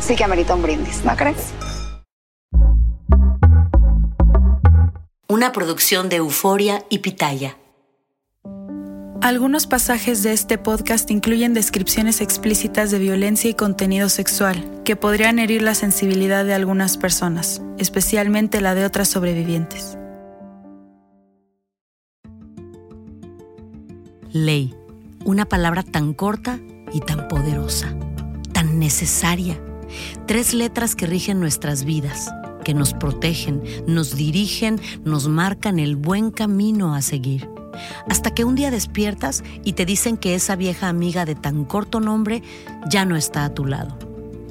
sí que amerita un brindis, ¿no crees? Una producción de Euforia y Pitaya. Algunos pasajes de este podcast incluyen descripciones explícitas de violencia y contenido sexual que podrían herir la sensibilidad de algunas personas, especialmente la de otras sobrevivientes. Ley. Una palabra tan corta y tan poderosa, tan necesaria. Tres letras que rigen nuestras vidas, que nos protegen, nos dirigen, nos marcan el buen camino a seguir. Hasta que un día despiertas y te dicen que esa vieja amiga de tan corto nombre ya no está a tu lado.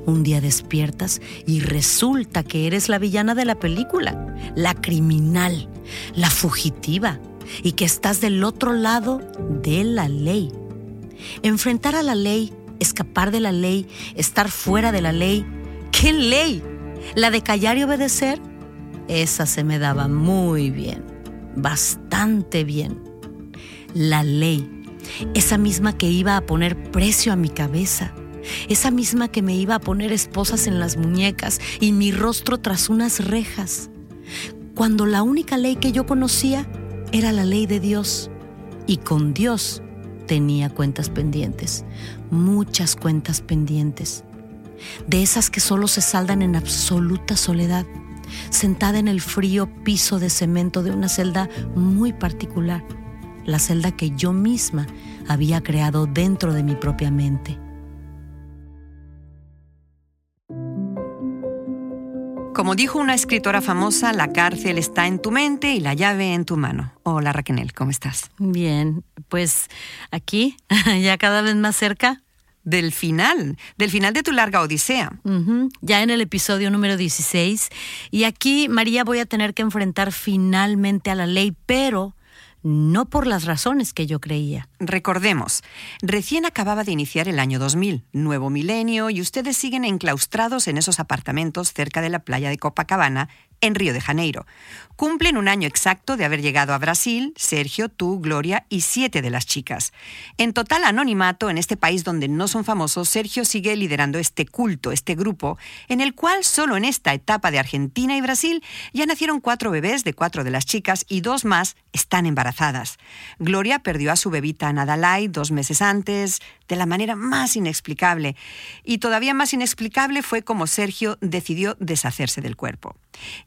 Un día despiertas y resulta que eres la villana de la película, la criminal, la fugitiva, y que estás del otro lado de la ley. Enfrentar a la ley, escapar de la ley, estar fuera de la ley. ¿Qué ley? ¿La de callar y obedecer? Esa se me daba muy bien, bastante bien. La ley, esa misma que iba a poner precio a mi cabeza, esa misma que me iba a poner esposas en las muñecas y mi rostro tras unas rejas, cuando la única ley que yo conocía era la ley de Dios y con Dios tenía cuentas pendientes, muchas cuentas pendientes, de esas que solo se saldan en absoluta soledad, sentada en el frío piso de cemento de una celda muy particular, la celda que yo misma había creado dentro de mi propia mente. Como dijo una escritora famosa, la cárcel está en tu mente y la llave en tu mano. Hola Raquel, ¿cómo estás? Bien, pues aquí, ya cada vez más cerca, Del final, del final de tu larga odisea. Ya en el episodio número 16. Y aquí, María, voy a tener que enfrentar finalmente a la ley, pero no por las razones que yo creía. Recordemos, recién acababa de iniciar el año 2000, nuevo milenio, y ustedes siguen enclaustrados en esos apartamentos cerca de la playa de Copacabana, en Río de Janeiro. Cumplen un año exacto de haber llegado a Brasil, Sergio, tú, Gloria y siete de las chicas. En total anonimato, en este país donde no son famosos, Sergio sigue liderando este culto, este grupo, en el cual solo en esta etapa de Argentina y Brasil ya nacieron cuatro bebés de cuatro de las chicas y dos más están embarazadas. Gloria perdió a su bebita Nadalai dos meses antes, de la manera más inexplicable. Y todavía más inexplicable fue como Sergio decidió deshacerse del cuerpo.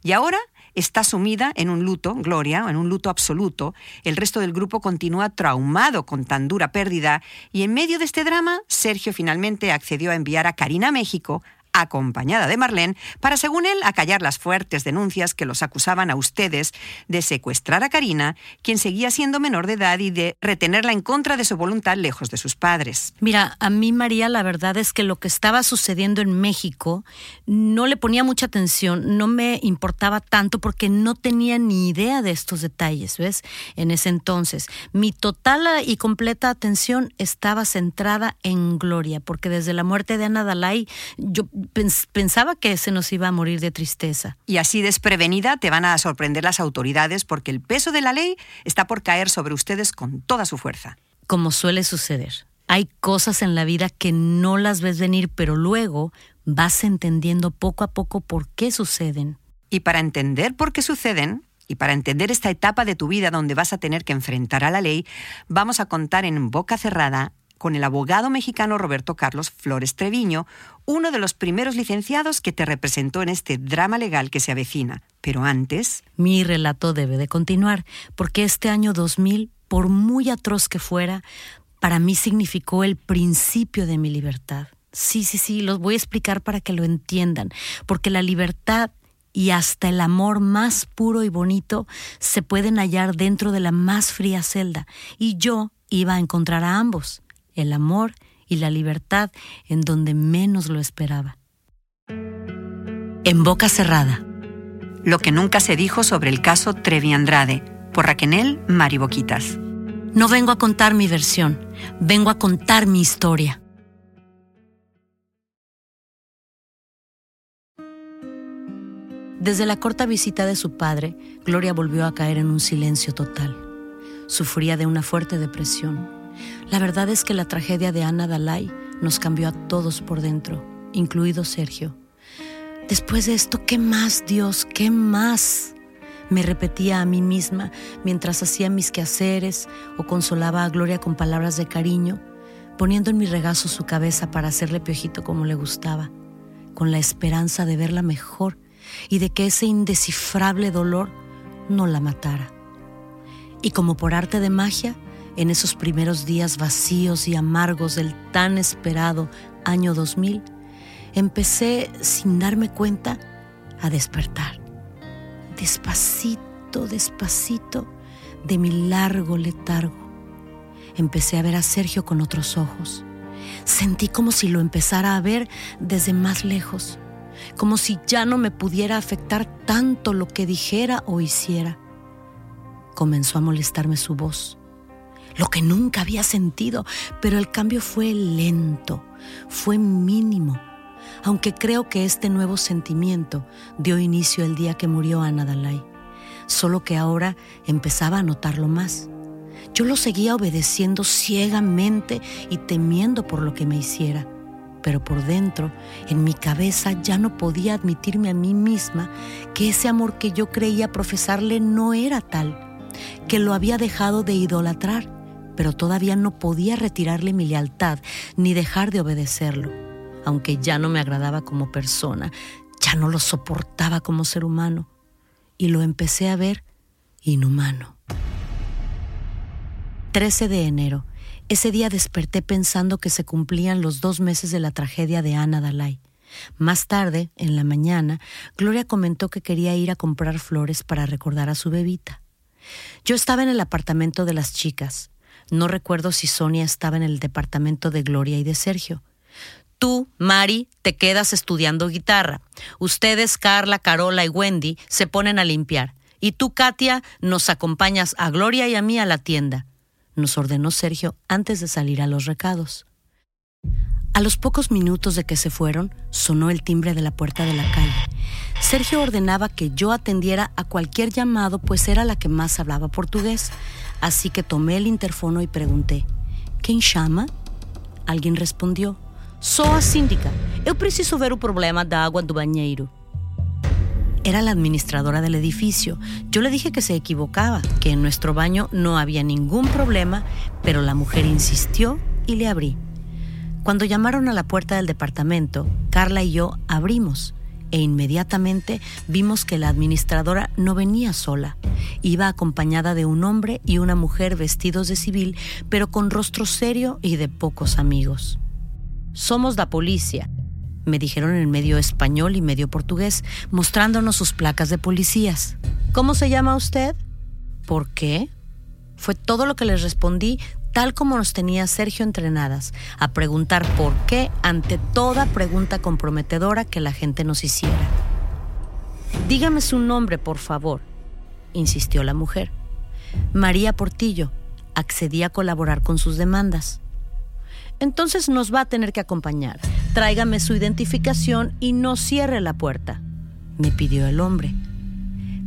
Y ahora está sumida en un luto, Gloria, en un luto absoluto. El resto del grupo continúa traumado con tan dura pérdida. Y en medio de este drama, Sergio finalmente accedió a enviar a Karina a México acompañada de Marlene, para, según él, acallar las fuertes denuncias que los acusaban a ustedes de secuestrar a Karina, quien seguía siendo menor de edad, y de retenerla en contra de su voluntad lejos de sus padres. Mira, a mí, María, la verdad es que lo que estaba sucediendo en México no le ponía mucha atención, no me importaba tanto porque no tenía ni idea de estos detalles, ¿ves? En ese entonces. Mi total y completa atención estaba centrada en Gloria, porque desde la muerte de Ana Dalai yo pensaba que se nos iba a morir de tristeza. Y así desprevenida te van a sorprender las autoridades porque el peso de la ley está por caer sobre ustedes con toda su fuerza. Como suele suceder. Hay cosas en la vida que no las ves venir, pero luego vas entendiendo poco a poco por qué suceden. Y para entender por qué suceden, y para entender esta etapa de tu vida donde vas a tener que enfrentar a la ley, vamos a contar en boca cerrada con el abogado mexicano Roberto Carlos Flores Treviño, uno de los primeros licenciados que te representó en este drama legal que se avecina. Pero antes... Mi relato debe de continuar, porque este año 2000, por muy atroz que fuera, para mí significó el principio de mi libertad. Sí, sí, sí, los voy a explicar para que lo entiendan, porque la libertad y hasta el amor más puro y bonito se pueden hallar dentro de la más fría celda, y yo iba a encontrar a ambos el amor y la libertad en donde menos lo esperaba. En boca cerrada. Lo que nunca se dijo sobre el caso Trevi Andrade, por Raquenel Mariboquitas. No vengo a contar mi versión, vengo a contar mi historia. Desde la corta visita de su padre, Gloria volvió a caer en un silencio total. Sufría de una fuerte depresión la verdad es que la tragedia de Ana Dalai nos cambió a todos por dentro, incluido Sergio. Después de esto, ¿qué más, Dios? ¿Qué más? Me repetía a mí misma mientras hacía mis quehaceres o consolaba a Gloria con palabras de cariño, poniendo en mi regazo su cabeza para hacerle piojito como le gustaba, con la esperanza de verla mejor y de que ese indescifrable dolor no la matara. Y como por arte de magia, en esos primeros días vacíos y amargos del tan esperado año 2000, empecé, sin darme cuenta, a despertar. Despacito, despacito, de mi largo letargo. Empecé a ver a Sergio con otros ojos. Sentí como si lo empezara a ver desde más lejos, como si ya no me pudiera afectar tanto lo que dijera o hiciera. Comenzó a molestarme su voz lo que nunca había sentido, pero el cambio fue lento, fue mínimo, aunque creo que este nuevo sentimiento dio inicio el día que murió Ana Dalai, solo que ahora empezaba a notarlo más. Yo lo seguía obedeciendo ciegamente y temiendo por lo que me hiciera, pero por dentro, en mi cabeza, ya no podía admitirme a mí misma que ese amor que yo creía profesarle no era tal, que lo había dejado de idolatrar pero todavía no podía retirarle mi lealtad ni dejar de obedecerlo. Aunque ya no me agradaba como persona, ya no lo soportaba como ser humano y lo empecé a ver inhumano. 13 de enero. Ese día desperté pensando que se cumplían los dos meses de la tragedia de Ana Dalai. Más tarde, en la mañana, Gloria comentó que quería ir a comprar flores para recordar a su bebita. Yo estaba en el apartamento de las chicas. No recuerdo si Sonia estaba en el departamento de Gloria y de Sergio. Tú, Mari, te quedas estudiando guitarra. Ustedes, Carla, Carola y Wendy, se ponen a limpiar. Y tú, Katia, nos acompañas a Gloria y a mí a la tienda, nos ordenó Sergio antes de salir a los recados. A los pocos minutos de que se fueron, sonó el timbre de la puerta de la calle. Sergio ordenaba que yo atendiera a cualquier llamado, pues era la que más hablaba portugués. Así que tomé el interfono y pregunté: ¿Quién llama? Alguien respondió: Soy a síndica. Eu preciso ver el problema da agua do banheiro. Era la administradora del edificio. Yo le dije que se equivocaba, que en nuestro baño no había ningún problema, pero la mujer insistió y le abrí. Cuando llamaron a la puerta del departamento, Carla y yo abrimos e inmediatamente vimos que la administradora no venía sola. Iba acompañada de un hombre y una mujer vestidos de civil, pero con rostro serio y de pocos amigos. Somos la policía, me dijeron en medio español y medio portugués, mostrándonos sus placas de policías. ¿Cómo se llama usted? ¿Por qué? Fue todo lo que les respondí, tal como nos tenía Sergio entrenadas, a preguntar por qué ante toda pregunta comprometedora que la gente nos hiciera. Dígame su nombre, por favor, insistió la mujer. María Portillo accedí a colaborar con sus demandas. Entonces nos va a tener que acompañar. Tráigame su identificación y no cierre la puerta, me pidió el hombre.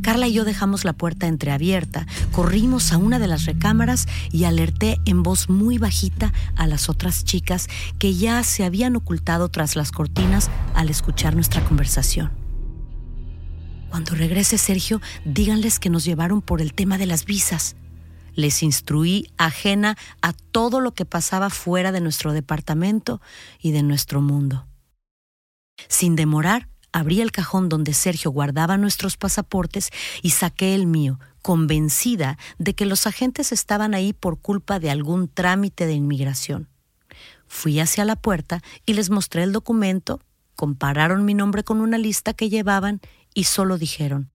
Carla y yo dejamos la puerta entreabierta, corrimos a una de las recámaras y alerté en voz muy bajita a las otras chicas que ya se habían ocultado tras las cortinas al escuchar nuestra conversación. Cuando regrese Sergio, díganles que nos llevaron por el tema de las visas. Les instruí ajena a todo lo que pasaba fuera de nuestro departamento y de nuestro mundo. Sin demorar, abrí el cajón donde Sergio guardaba nuestros pasaportes y saqué el mío, convencida de que los agentes estaban ahí por culpa de algún trámite de inmigración. Fui hacia la puerta y les mostré el documento, compararon mi nombre con una lista que llevaban y solo dijeron,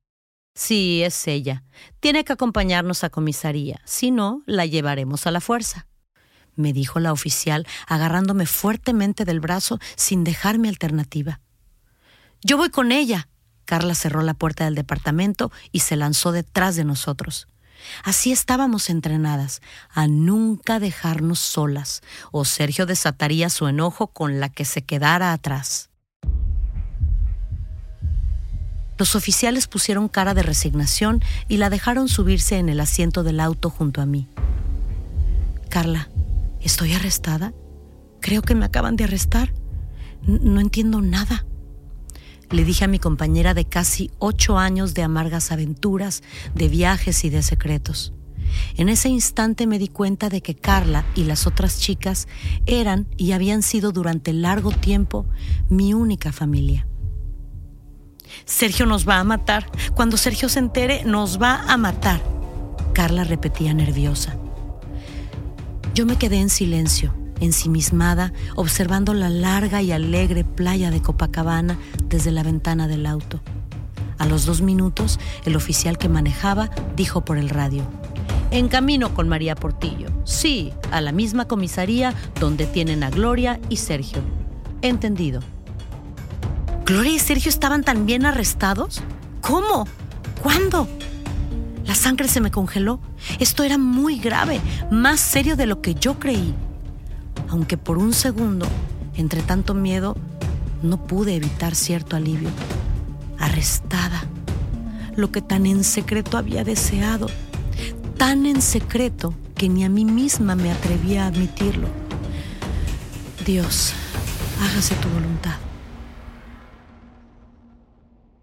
Sí, es ella. Tiene que acompañarnos a comisaría, si no, la llevaremos a la fuerza me dijo la oficial, agarrándome fuertemente del brazo sin dejarme alternativa. Yo voy con ella. Carla cerró la puerta del departamento y se lanzó detrás de nosotros. Así estábamos entrenadas, a nunca dejarnos solas, o Sergio desataría su enojo con la que se quedara atrás. Los oficiales pusieron cara de resignación y la dejaron subirse en el asiento del auto junto a mí. Carla, ¿estoy arrestada? Creo que me acaban de arrestar. no entiendo nada le dije a mi compañera de casi ocho años de amargas aventuras, de viajes y de secretos. En ese instante me di cuenta de que Carla y las otras chicas eran y habían sido durante largo tiempo mi única familia. Sergio nos va a matar. Cuando Sergio se entere, nos va a matar. Carla repetía nerviosa. Yo me quedé en silencio ensimismada, observando la larga y alegre playa de Copacabana desde la ventana del auto. A los dos minutos, el oficial que manejaba dijo por el radio, En camino con María Portillo. Sí, a la misma comisaría donde tienen a Gloria y Sergio. Entendido. ¿Gloria y Sergio estaban también arrestados? ¿Cómo? ¿Cuándo? La sangre se me congeló. Esto era muy grave, más serio de lo que yo creí aunque por un segundo, entre tanto miedo, no pude evitar cierto alivio. Arrestada, lo que tan en secreto había deseado, tan en secreto que ni a mí misma me atrevía a admitirlo. Dios, hágase tu voluntad.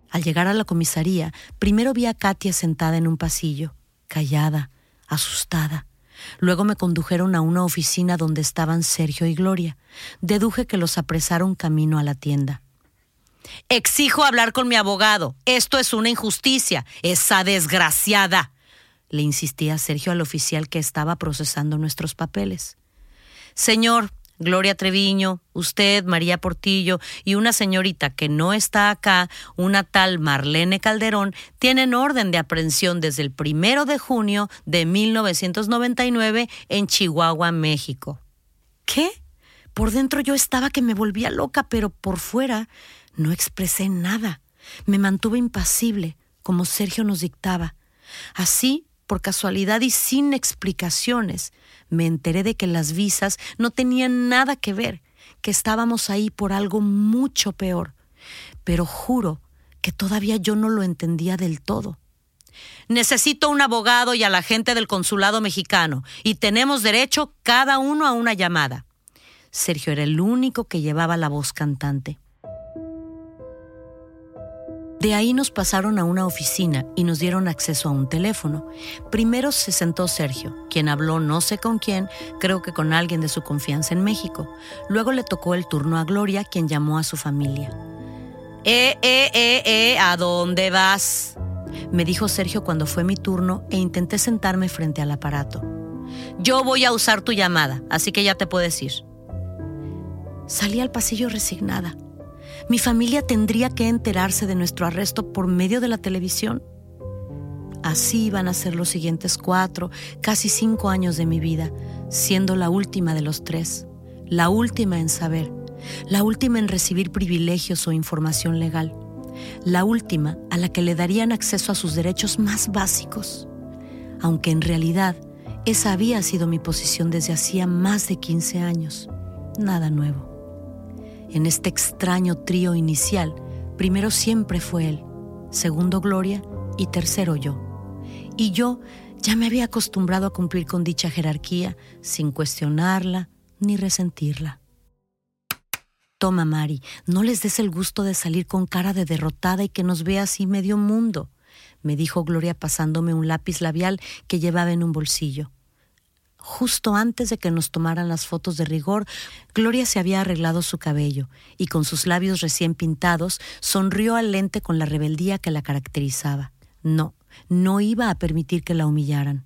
Al llegar a la comisaría, primero vi a Katia sentada en un pasillo, callada, asustada. Luego me condujeron a una oficina donde estaban Sergio y Gloria. Deduje que los apresaron camino a la tienda. Exijo hablar con mi abogado. Esto es una injusticia. Esa desgraciada. Le insistía Sergio al oficial que estaba procesando nuestros papeles. Señor, Gloria Treviño, usted, María Portillo y una señorita que no está acá, una tal Marlene Calderón, tienen orden de aprehensión desde el primero de junio de 1999 en Chihuahua, México. ¿Qué? Por dentro yo estaba que me volvía loca, pero por fuera no expresé nada. Me mantuve impasible, como Sergio nos dictaba. Así por casualidad y sin explicaciones, me enteré de que las visas no tenían nada que ver, que estábamos ahí por algo mucho peor. Pero juro que todavía yo no lo entendía del todo. Necesito un abogado y a la gente del consulado mexicano, y tenemos derecho cada uno a una llamada. Sergio era el único que llevaba la voz cantante. De ahí nos pasaron a una oficina y nos dieron acceso a un teléfono. Primero se sentó Sergio, quien habló no sé con quién, creo que con alguien de su confianza en México. Luego le tocó el turno a Gloria, quien llamó a su familia. Eh, eh, eh, eh, ¿a dónde vas? Me dijo Sergio cuando fue mi turno e intenté sentarme frente al aparato. Yo voy a usar tu llamada, así que ya te puedes ir. Salí al pasillo resignada. Mi familia tendría que enterarse de nuestro arresto por medio de la televisión. Así iban a ser los siguientes cuatro, casi cinco años de mi vida, siendo la última de los tres, la última en saber, la última en recibir privilegios o información legal, la última a la que le darían acceso a sus derechos más básicos, aunque en realidad esa había sido mi posición desde hacía más de 15 años. Nada nuevo. En este extraño trío inicial, primero siempre fue él, segundo Gloria y tercero yo. Y yo ya me había acostumbrado a cumplir con dicha jerarquía sin cuestionarla ni resentirla. Toma, Mari, no les des el gusto de salir con cara de derrotada y que nos vea así medio mundo, me dijo Gloria pasándome un lápiz labial que llevaba en un bolsillo. Justo antes de que nos tomaran las fotos de rigor, Gloria se había arreglado su cabello y con sus labios recién pintados sonrió al lente con la rebeldía que la caracterizaba. No, no iba a permitir que la humillaran.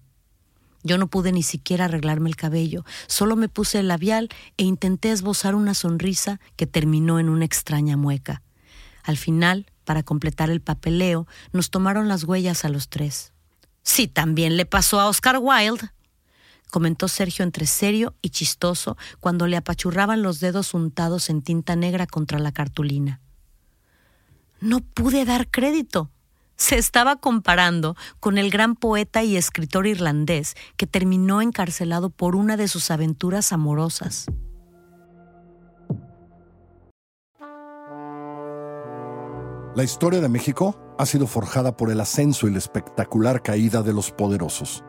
Yo no pude ni siquiera arreglarme el cabello, solo me puse el labial e intenté esbozar una sonrisa que terminó en una extraña mueca. Al final, para completar el papeleo, nos tomaron las huellas a los tres. Sí, también le pasó a Oscar Wilde, comentó Sergio entre serio y chistoso cuando le apachurraban los dedos untados en tinta negra contra la cartulina. No pude dar crédito. Se estaba comparando con el gran poeta y escritor irlandés que terminó encarcelado por una de sus aventuras amorosas. La historia de México ha sido forjada por el ascenso y la espectacular caída de los poderosos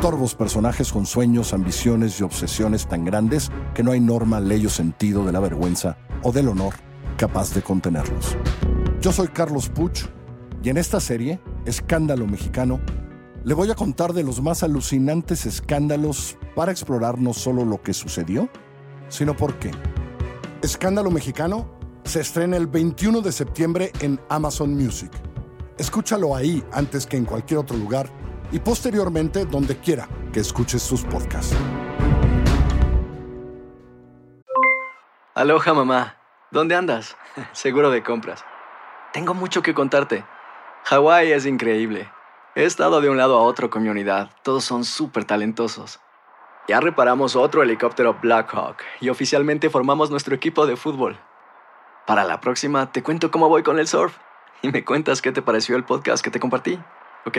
torvos personajes con sueños, ambiciones y obsesiones tan grandes que no hay norma, ley o sentido de la vergüenza o del honor capaz de contenerlos. Yo soy Carlos Puch y en esta serie, Escándalo Mexicano, le voy a contar de los más alucinantes escándalos para explorar no solo lo que sucedió, sino por qué. Escándalo Mexicano se estrena el 21 de septiembre en Amazon Music. Escúchalo ahí antes que en cualquier otro lugar y posteriormente donde quiera que escuches sus podcasts. Aloha mamá, ¿dónde andas? Seguro de compras. Tengo mucho que contarte. Hawái es increíble. He estado de un lado a otro con mi unidad. Todos son súper talentosos. Ya reparamos otro helicóptero Blackhawk y oficialmente formamos nuestro equipo de fútbol. Para la próxima te cuento cómo voy con el surf y me cuentas qué te pareció el podcast que te compartí, ¿ok?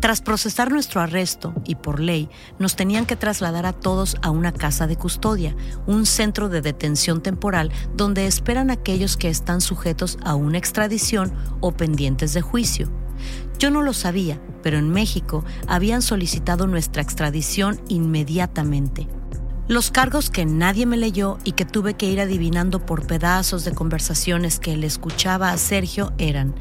Tras procesar nuestro arresto y por ley, nos tenían que trasladar a todos a una casa de custodia, un centro de detención temporal donde esperan aquellos que están sujetos a una extradición o pendientes de juicio. Yo no lo sabía, pero en México habían solicitado nuestra extradición inmediatamente. Los cargos que nadie me leyó y que tuve que ir adivinando por pedazos de conversaciones que le escuchaba a Sergio eran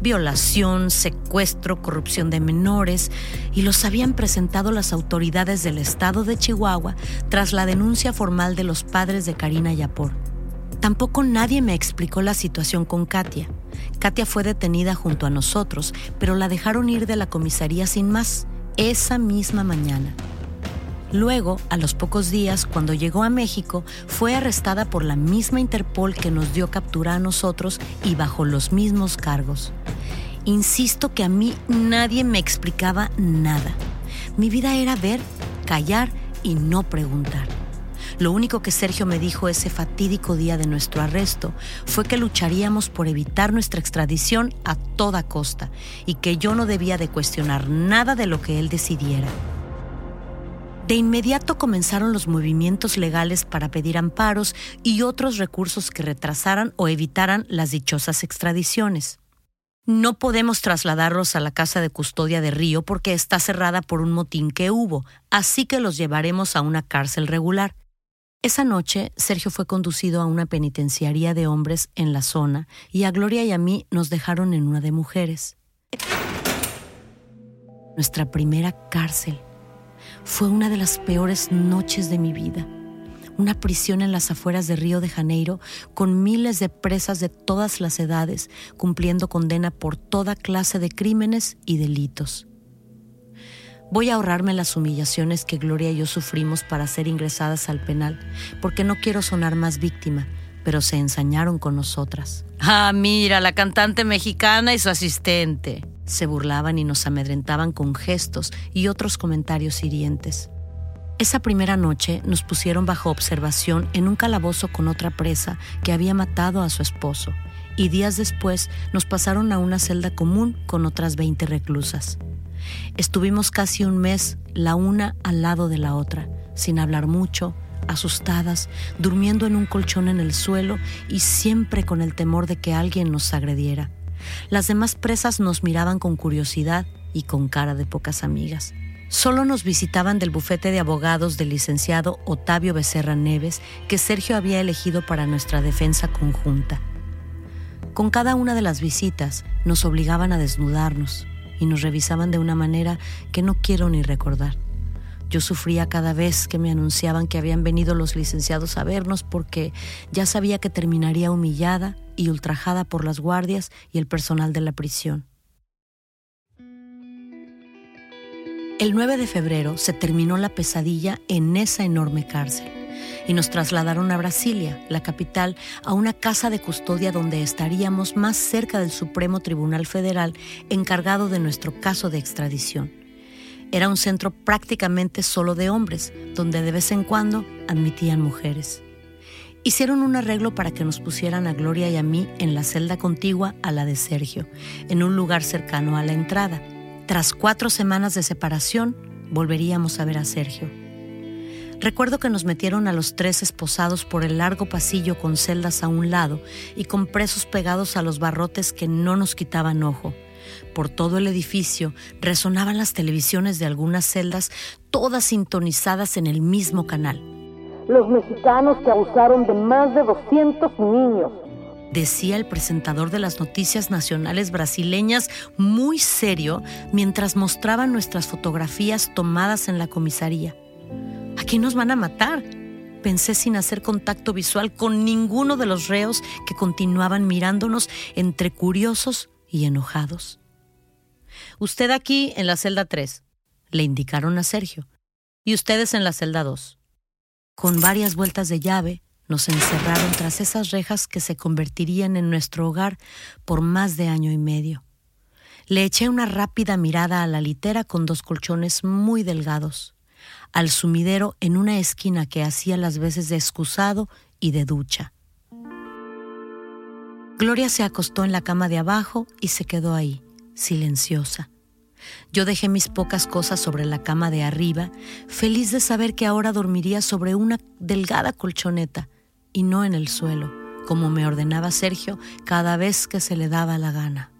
violación, secuestro, corrupción de menores, y los habían presentado las autoridades del estado de Chihuahua tras la denuncia formal de los padres de Karina Yapor. Tampoco nadie me explicó la situación con Katia. Katia fue detenida junto a nosotros, pero la dejaron ir de la comisaría sin más, esa misma mañana. Luego, a los pocos días, cuando llegó a México, fue arrestada por la misma Interpol que nos dio captura a nosotros y bajo los mismos cargos. Insisto que a mí nadie me explicaba nada. Mi vida era ver, callar y no preguntar. Lo único que Sergio me dijo ese fatídico día de nuestro arresto fue que lucharíamos por evitar nuestra extradición a toda costa y que yo no debía de cuestionar nada de lo que él decidiera. De inmediato comenzaron los movimientos legales para pedir amparos y otros recursos que retrasaran o evitaran las dichosas extradiciones. No podemos trasladarlos a la casa de custodia de Río porque está cerrada por un motín que hubo, así que los llevaremos a una cárcel regular. Esa noche, Sergio fue conducido a una penitenciaría de hombres en la zona y a Gloria y a mí nos dejaron en una de mujeres. Nuestra primera cárcel. Fue una de las peores noches de mi vida. Una prisión en las afueras de Río de Janeiro con miles de presas de todas las edades cumpliendo condena por toda clase de crímenes y delitos. Voy a ahorrarme las humillaciones que Gloria y yo sufrimos para ser ingresadas al penal, porque no quiero sonar más víctima, pero se ensañaron con nosotras. Ah, mira, la cantante mexicana y su asistente. Se burlaban y nos amedrentaban con gestos y otros comentarios hirientes. Esa primera noche nos pusieron bajo observación en un calabozo con otra presa que había matado a su esposo, y días después nos pasaron a una celda común con otras 20 reclusas. Estuvimos casi un mes la una al lado de la otra, sin hablar mucho, asustadas, durmiendo en un colchón en el suelo y siempre con el temor de que alguien nos agrediera. Las demás presas nos miraban con curiosidad y con cara de pocas amigas. Solo nos visitaban del bufete de abogados del licenciado Otavio Becerra Neves que Sergio había elegido para nuestra defensa conjunta. Con cada una de las visitas nos obligaban a desnudarnos, y nos revisaban de una manera que no quiero ni recordar. Yo sufría cada vez que me anunciaban que habían venido los licenciados a vernos porque ya sabía que terminaría humillada y ultrajada por las guardias y el personal de la prisión. El 9 de febrero se terminó la pesadilla en esa enorme cárcel y nos trasladaron a Brasilia, la capital, a una casa de custodia donde estaríamos más cerca del Supremo Tribunal Federal encargado de nuestro caso de extradición. Era un centro prácticamente solo de hombres, donde de vez en cuando admitían mujeres. Hicieron un arreglo para que nos pusieran a Gloria y a mí en la celda contigua a la de Sergio, en un lugar cercano a la entrada. Tras cuatro semanas de separación, volveríamos a ver a Sergio. Recuerdo que nos metieron a los tres esposados por el largo pasillo con celdas a un lado y con presos pegados a los barrotes que no nos quitaban ojo. Por todo el edificio resonaban las televisiones de algunas celdas, todas sintonizadas en el mismo canal. Los mexicanos que abusaron de más de 200 niños. Decía el presentador de las noticias nacionales brasileñas muy serio mientras mostraban nuestras fotografías tomadas en la comisaría. Aquí nos van a matar? Pensé sin hacer contacto visual con ninguno de los reos que continuaban mirándonos entre curiosos y enojados. Usted aquí en la celda 3, le indicaron a Sergio, y ustedes en la celda 2. Con varias vueltas de llave, nos encerraron tras esas rejas que se convertirían en nuestro hogar por más de año y medio. Le eché una rápida mirada a la litera con dos colchones muy delgados al sumidero en una esquina que hacía las veces de excusado y de ducha. Gloria se acostó en la cama de abajo y se quedó ahí, silenciosa. Yo dejé mis pocas cosas sobre la cama de arriba, feliz de saber que ahora dormiría sobre una delgada colchoneta y no en el suelo, como me ordenaba Sergio cada vez que se le daba la gana.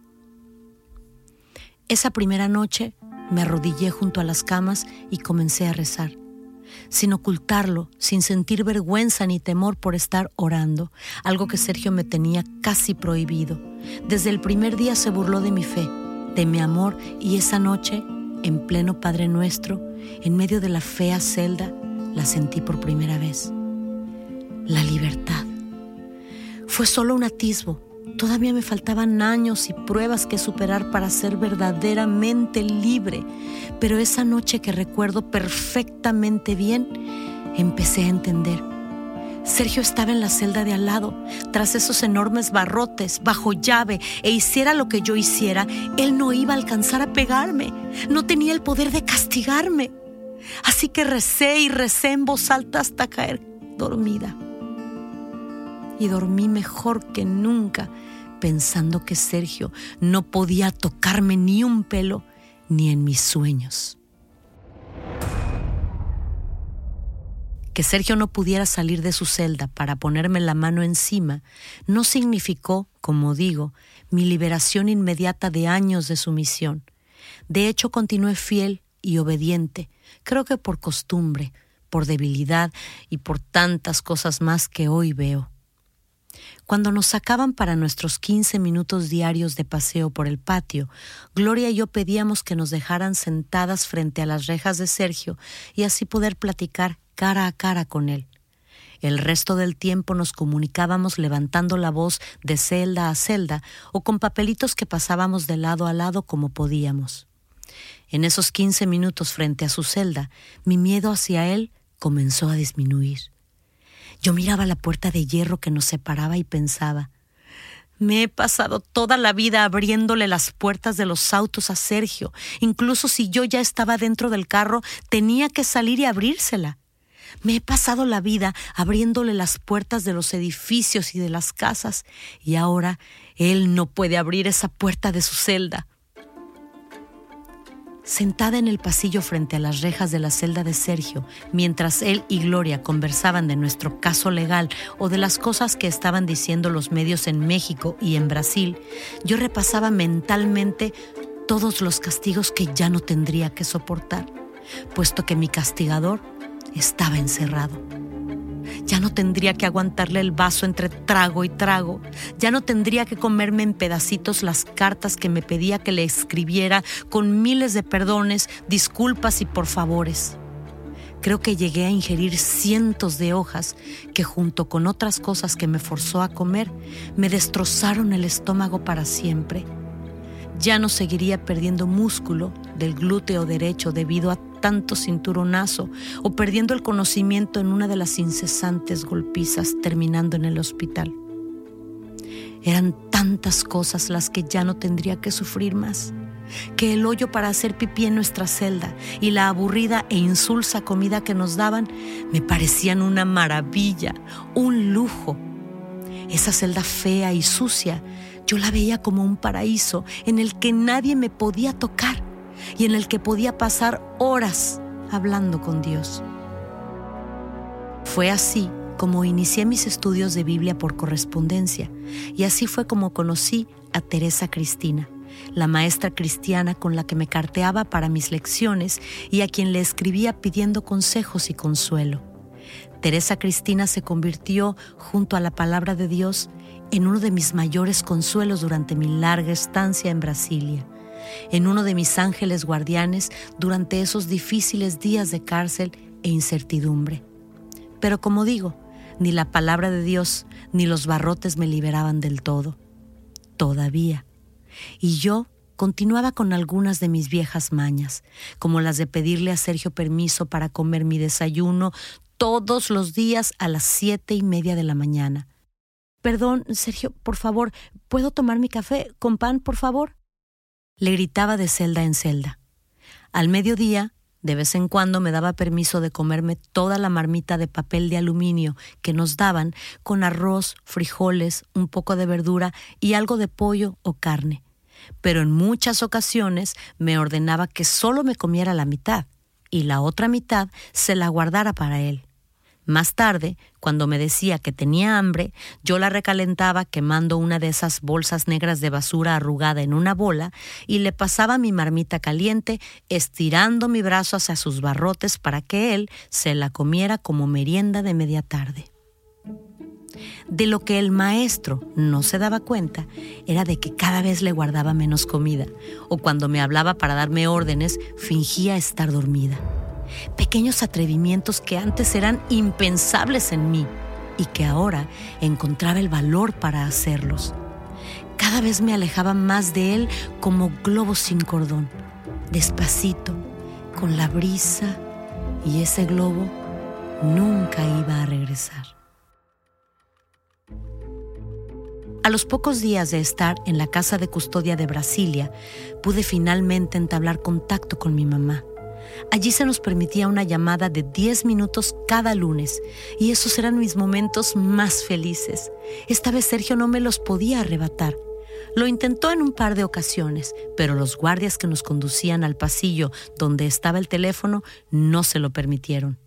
Esa primera noche me arrodillé junto a las camas y comencé a rezar, sin ocultarlo, sin sentir vergüenza ni temor por estar orando, algo que Sergio me tenía casi prohibido. Desde el primer día se burló de mi fe, de mi amor y esa noche, en pleno Padre Nuestro, en medio de la fea celda, la sentí por primera vez. La libertad. Fue solo un atisbo. Todavía me faltaban años y pruebas que superar para ser verdaderamente libre. Pero esa noche que recuerdo perfectamente bien, empecé a entender. Sergio estaba en la celda de al lado, tras esos enormes barrotes, bajo llave, e hiciera lo que yo hiciera, él no iba a alcanzar a pegarme, no tenía el poder de castigarme. Así que recé y recé en voz alta hasta caer dormida. Y dormí mejor que nunca, pensando que Sergio no podía tocarme ni un pelo, ni en mis sueños. Que Sergio no pudiera salir de su celda para ponerme la mano encima no significó, como digo, mi liberación inmediata de años de sumisión. De hecho, continué fiel y obediente, creo que por costumbre, por debilidad y por tantas cosas más que hoy veo. Cuando nos sacaban para nuestros 15 minutos diarios de paseo por el patio, Gloria y yo pedíamos que nos dejaran sentadas frente a las rejas de Sergio y así poder platicar cara a cara con él. El resto del tiempo nos comunicábamos levantando la voz de celda a celda o con papelitos que pasábamos de lado a lado como podíamos. En esos quince minutos frente a su celda, mi miedo hacia él comenzó a disminuir. Yo miraba la puerta de hierro que nos separaba y pensaba, me he pasado toda la vida abriéndole las puertas de los autos a Sergio. Incluso si yo ya estaba dentro del carro, tenía que salir y abrírsela. Me he pasado la vida abriéndole las puertas de los edificios y de las casas, y ahora él no puede abrir esa puerta de su celda. Sentada en el pasillo frente a las rejas de la celda de Sergio, mientras él y Gloria conversaban de nuestro caso legal o de las cosas que estaban diciendo los medios en México y en Brasil, yo repasaba mentalmente todos los castigos que ya no tendría que soportar, puesto que mi castigador estaba encerrado. Ya no tendría que aguantarle el vaso entre trago y trago. Ya no tendría que comerme en pedacitos las cartas que me pedía que le escribiera con miles de perdones, disculpas y por favores. Creo que llegué a ingerir cientos de hojas que junto con otras cosas que me forzó a comer, me destrozaron el estómago para siempre. Ya no seguiría perdiendo músculo del glúteo derecho debido a tanto cinturonazo o perdiendo el conocimiento en una de las incesantes golpizas terminando en el hospital. Eran tantas cosas las que ya no tendría que sufrir más, que el hoyo para hacer pipí en nuestra celda y la aburrida e insulsa comida que nos daban me parecían una maravilla, un lujo. Esa celda fea y sucia, yo la veía como un paraíso en el que nadie me podía tocar y en el que podía pasar horas hablando con Dios. Fue así como inicié mis estudios de Biblia por correspondencia y así fue como conocí a Teresa Cristina, la maestra cristiana con la que me carteaba para mis lecciones y a quien le escribía pidiendo consejos y consuelo. Teresa Cristina se convirtió, junto a la palabra de Dios, en uno de mis mayores consuelos durante mi larga estancia en Brasilia en uno de mis ángeles guardianes durante esos difíciles días de cárcel e incertidumbre. Pero como digo, ni la palabra de Dios ni los barrotes me liberaban del todo. Todavía. Y yo continuaba con algunas de mis viejas mañas, como las de pedirle a Sergio permiso para comer mi desayuno todos los días a las siete y media de la mañana. Perdón, Sergio, por favor, ¿puedo tomar mi café con pan, por favor? le gritaba de celda en celda. Al mediodía, de vez en cuando me daba permiso de comerme toda la marmita de papel de aluminio que nos daban con arroz, frijoles, un poco de verdura y algo de pollo o carne. Pero en muchas ocasiones me ordenaba que solo me comiera la mitad y la otra mitad se la guardara para él. Más tarde, cuando me decía que tenía hambre, yo la recalentaba quemando una de esas bolsas negras de basura arrugada en una bola y le pasaba mi marmita caliente, estirando mi brazo hacia sus barrotes para que él se la comiera como merienda de media tarde. De lo que el maestro no se daba cuenta era de que cada vez le guardaba menos comida, o cuando me hablaba para darme órdenes, fingía estar dormida pequeños atrevimientos que antes eran impensables en mí. y que ahora encontraba el valor para hacerlos. Cada vez me alejaba más de él como globo sin cordón, despacito, con la brisa, y ese globo nunca iba a regresar. A los pocos días de estar en la casa de custodia de Brasilia, pude finalmente entablar contacto con mi mamá. Allí se nos permitía una llamada de 10 minutos cada lunes y esos eran mis momentos más felices. Esta vez Sergio no me los podía arrebatar. Lo intentó en un par de ocasiones, pero los guardias que nos conducían al pasillo donde estaba el teléfono no se lo permitieron.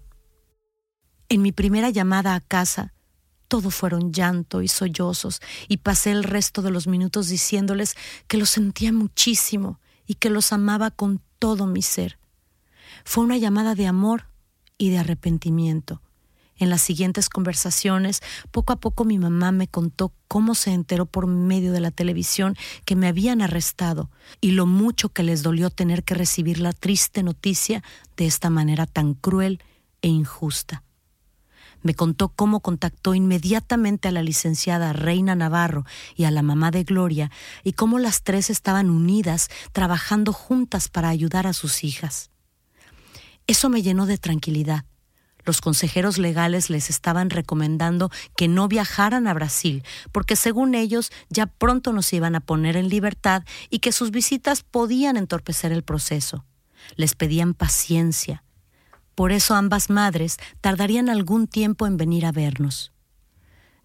En mi primera llamada a casa, todo fueron llanto y sollozos, y pasé el resto de los minutos diciéndoles que los sentía muchísimo y que los amaba con todo mi ser. Fue una llamada de amor y de arrepentimiento. En las siguientes conversaciones, poco a poco mi mamá me contó cómo se enteró por medio de la televisión que me habían arrestado y lo mucho que les dolió tener que recibir la triste noticia de esta manera tan cruel e injusta me contó cómo contactó inmediatamente a la licenciada Reina Navarro y a la mamá de Gloria y cómo las tres estaban unidas trabajando juntas para ayudar a sus hijas. Eso me llenó de tranquilidad. Los consejeros legales les estaban recomendando que no viajaran a Brasil, porque según ellos ya pronto nos iban a poner en libertad y que sus visitas podían entorpecer el proceso. Les pedían paciencia, por eso ambas madres tardarían algún tiempo en venir a vernos.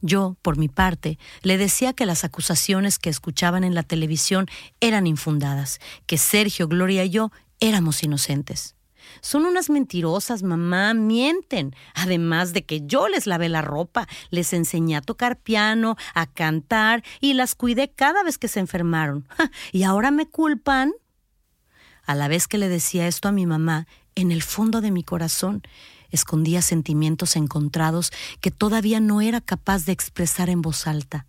Yo, por mi parte, le decía que las acusaciones que escuchaban en la televisión eran infundadas, que Sergio, Gloria y yo éramos inocentes. Son unas mentirosas, mamá, mienten. Además de que yo les lavé la ropa, les enseñé a tocar piano, a cantar y las cuidé cada vez que se enfermaron. ¿Y ahora me culpan? A la vez que le decía esto a mi mamá, en el fondo de mi corazón escondía sentimientos encontrados que todavía no era capaz de expresar en voz alta.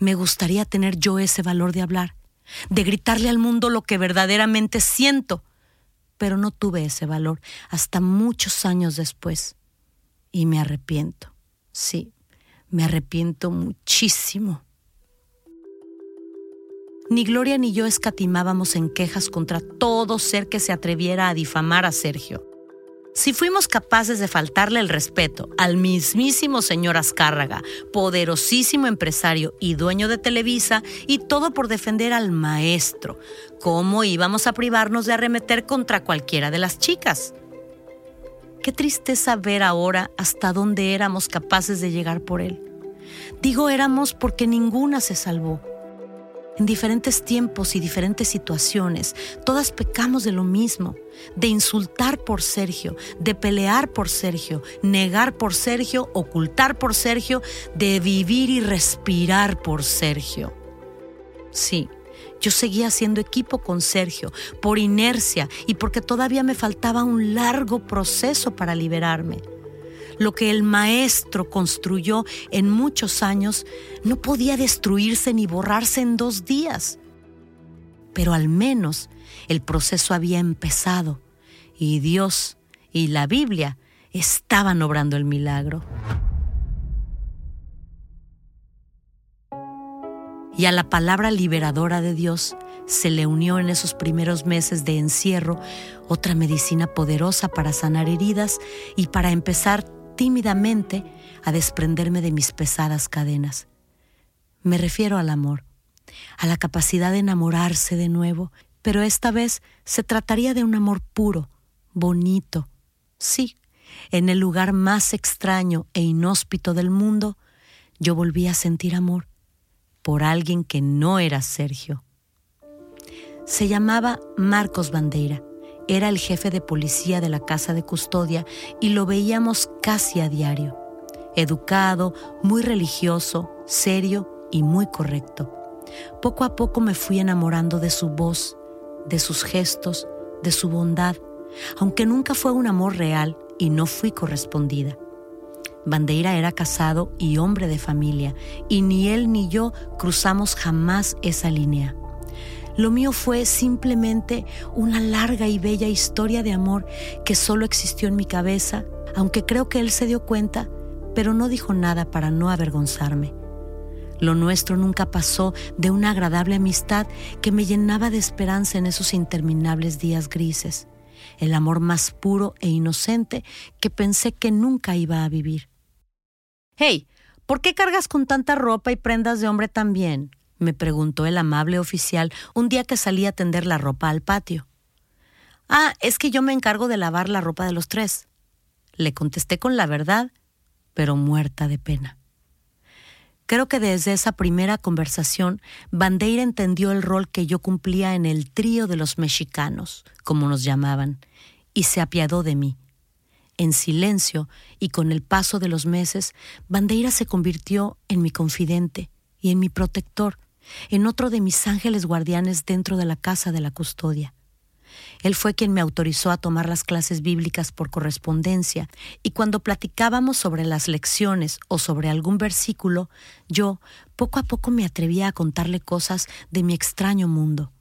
Me gustaría tener yo ese valor de hablar, de gritarle al mundo lo que verdaderamente siento, pero no tuve ese valor hasta muchos años después. Y me arrepiento, sí, me arrepiento muchísimo. Ni Gloria ni yo escatimábamos en quejas contra todo ser que se atreviera a difamar a Sergio. Si fuimos capaces de faltarle el respeto al mismísimo señor Azcárraga, poderosísimo empresario y dueño de Televisa, y todo por defender al maestro, ¿cómo íbamos a privarnos de arremeter contra cualquiera de las chicas? Qué tristeza ver ahora hasta dónde éramos capaces de llegar por él. Digo éramos porque ninguna se salvó en diferentes tiempos y diferentes situaciones, todas pecamos de lo mismo, de insultar por Sergio, de pelear por Sergio, negar por Sergio, ocultar por Sergio, de vivir y respirar por Sergio. Sí, yo seguía haciendo equipo con Sergio por inercia y porque todavía me faltaba un largo proceso para liberarme lo que el maestro construyó en muchos años no podía destruirse ni borrarse en dos días. Pero al menos el proceso había empezado y Dios y la Biblia estaban obrando el milagro. Y a la palabra liberadora de Dios se le unió en esos primeros meses de encierro otra medicina poderosa para sanar heridas y para empezar tímidamente a desprenderme de mis pesadas cadenas. Me refiero al amor, a la capacidad de enamorarse de nuevo, pero esta vez se trataría de un amor puro, bonito. Sí, en el lugar más extraño e inhóspito del mundo, yo volví a sentir amor por alguien que no era Sergio. Se llamaba Marcos Bandeira era el jefe de policía de la casa de custodia y lo veíamos casi a diario. Educado, muy religioso, serio y muy correcto. Poco a poco me fui enamorando de su voz, de sus gestos, de su bondad, aunque nunca fue un amor real y no fui correspondida. Bandeira era casado y hombre de familia, y ni él ni yo cruzamos jamás esa línea. Lo mío fue simplemente una larga y bella historia de amor que solo existió en mi cabeza, aunque creo que él se dio cuenta pero no dijo nada para no avergonzarme. Lo nuestro nunca pasó de una agradable amistad que me llenaba de esperanza en esos interminables días grises, el amor más puro e inocente que pensé que nunca iba a vivir. Hey, ¿por qué cargas con tanta ropa y prendas de hombre también? Me preguntó el amable oficial un día que salí a tender la ropa al patio. Ah, es que yo me encargo de lavar la ropa de los tres. Le contesté con la verdad, pero muerta de pena. Creo que desde esa primera conversación, Bandeira entendió el rol que yo cumplía en el trío de los mexicanos, como nos llamaban, y se apiadó de mí. En silencio y con el paso de los meses, Bandeira se convirtió en mi confidente y en mi protector, en otro de mis ángeles guardianes dentro de la casa de la custodia. Él fue quien me autorizó a tomar las clases bíblicas por correspondencia, y cuando platicábamos sobre las lecciones o sobre algún versículo, yo poco a poco me atrevía a contarle cosas de mi extraño mundo.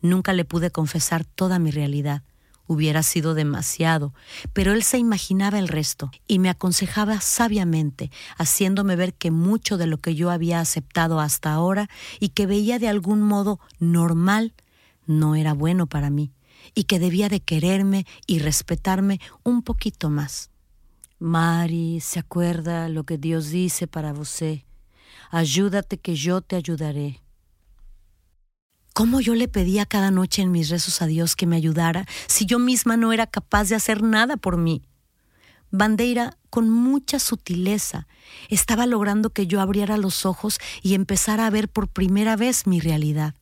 Nunca le pude confesar toda mi realidad, hubiera sido demasiado, pero él se imaginaba el resto y me aconsejaba sabiamente, haciéndome ver que mucho de lo que yo había aceptado hasta ahora y que veía de algún modo normal no era bueno para mí y que debía de quererme y respetarme un poquito más. Mari, ¿se acuerda lo que Dios dice para vosé? Ayúdate que yo te ayudaré. ¿Cómo yo le pedía cada noche en mis rezos a Dios que me ayudara si yo misma no era capaz de hacer nada por mí? Bandeira, con mucha sutileza, estaba logrando que yo abriera los ojos y empezara a ver por primera vez mi realidad.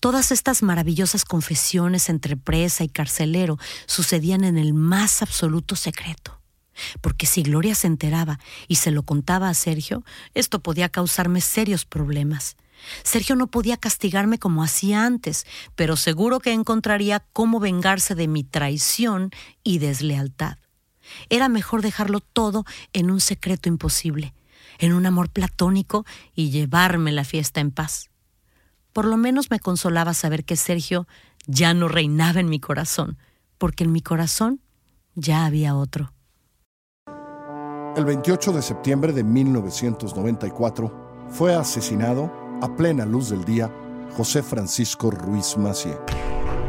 Todas estas maravillosas confesiones entre presa y carcelero sucedían en el más absoluto secreto. Porque si Gloria se enteraba y se lo contaba a Sergio, esto podía causarme serios problemas. Sergio no podía castigarme como hacía antes, pero seguro que encontraría cómo vengarse de mi traición y deslealtad. Era mejor dejarlo todo en un secreto imposible, en un amor platónico y llevarme la fiesta en paz. Por lo menos me consolaba saber que Sergio ya no reinaba en mi corazón, porque en mi corazón ya había otro. El 28 de septiembre de 1994 fue asesinado a plena luz del día José Francisco Ruiz Macié,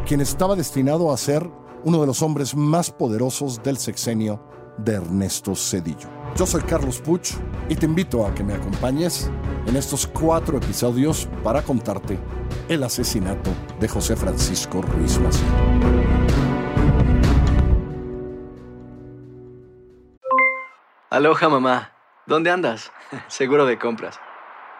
quien estaba destinado a ser uno de los hombres más poderosos del sexenio de Ernesto Cedillo. Yo soy Carlos Puch y te invito a que me acompañes en estos cuatro episodios para contarte el asesinato de José Francisco Ruiz Macié. Aloha mamá, ¿dónde andas? Seguro de compras.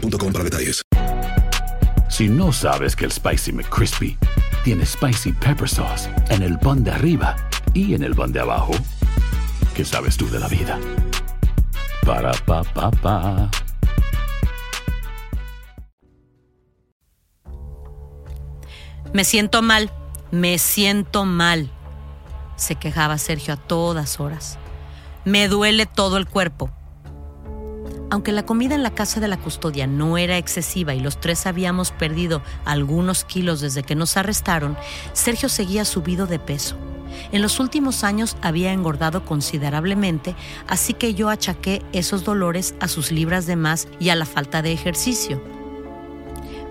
boostmobile.com para detalles. Si no sabes que el Spicy McCrispy tiene Spicy Pepper Sauce en el pan de arriba y en el pan de abajo, ¿qué sabes tú de la vida? Para, pa, pa, pa. Me siento mal, me siento mal, se quejaba Sergio a todas horas. Me duele todo el cuerpo. Aunque la comida en la casa de la custodia no era excesiva y los tres habíamos perdido algunos kilos desde que nos arrestaron, Sergio seguía subido de peso. En los últimos años había engordado considerablemente, así que yo achaqué esos dolores a sus libras de más y a la falta de ejercicio.